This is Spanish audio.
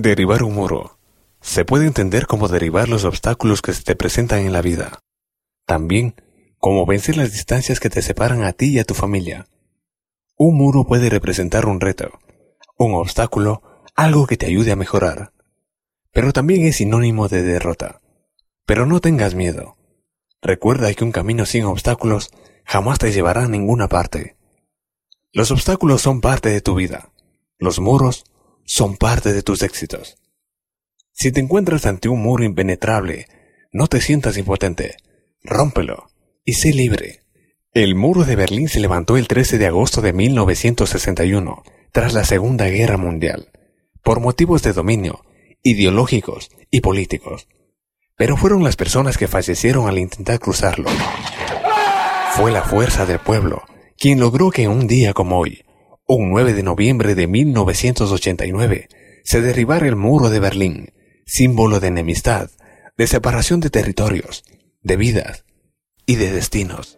Derribar un muro. Se puede entender como derribar los obstáculos que se te presentan en la vida. También como vencer las distancias que te separan a ti y a tu familia. Un muro puede representar un reto, un obstáculo, algo que te ayude a mejorar. Pero también es sinónimo de derrota. Pero no tengas miedo. Recuerda que un camino sin obstáculos jamás te llevará a ninguna parte. Los obstáculos son parte de tu vida. Los muros son parte de tus éxitos. Si te encuentras ante un muro impenetrable, no te sientas impotente. Rómpelo y sé libre. El muro de Berlín se levantó el 13 de agosto de 1961, tras la Segunda Guerra Mundial, por motivos de dominio, ideológicos y políticos. Pero fueron las personas que fallecieron al intentar cruzarlo. Fue la fuerza del pueblo quien logró que un día como hoy, un 9 de noviembre de 1989, se derribara el muro de Berlín, símbolo de enemistad, de separación de territorios, de vidas y de destinos.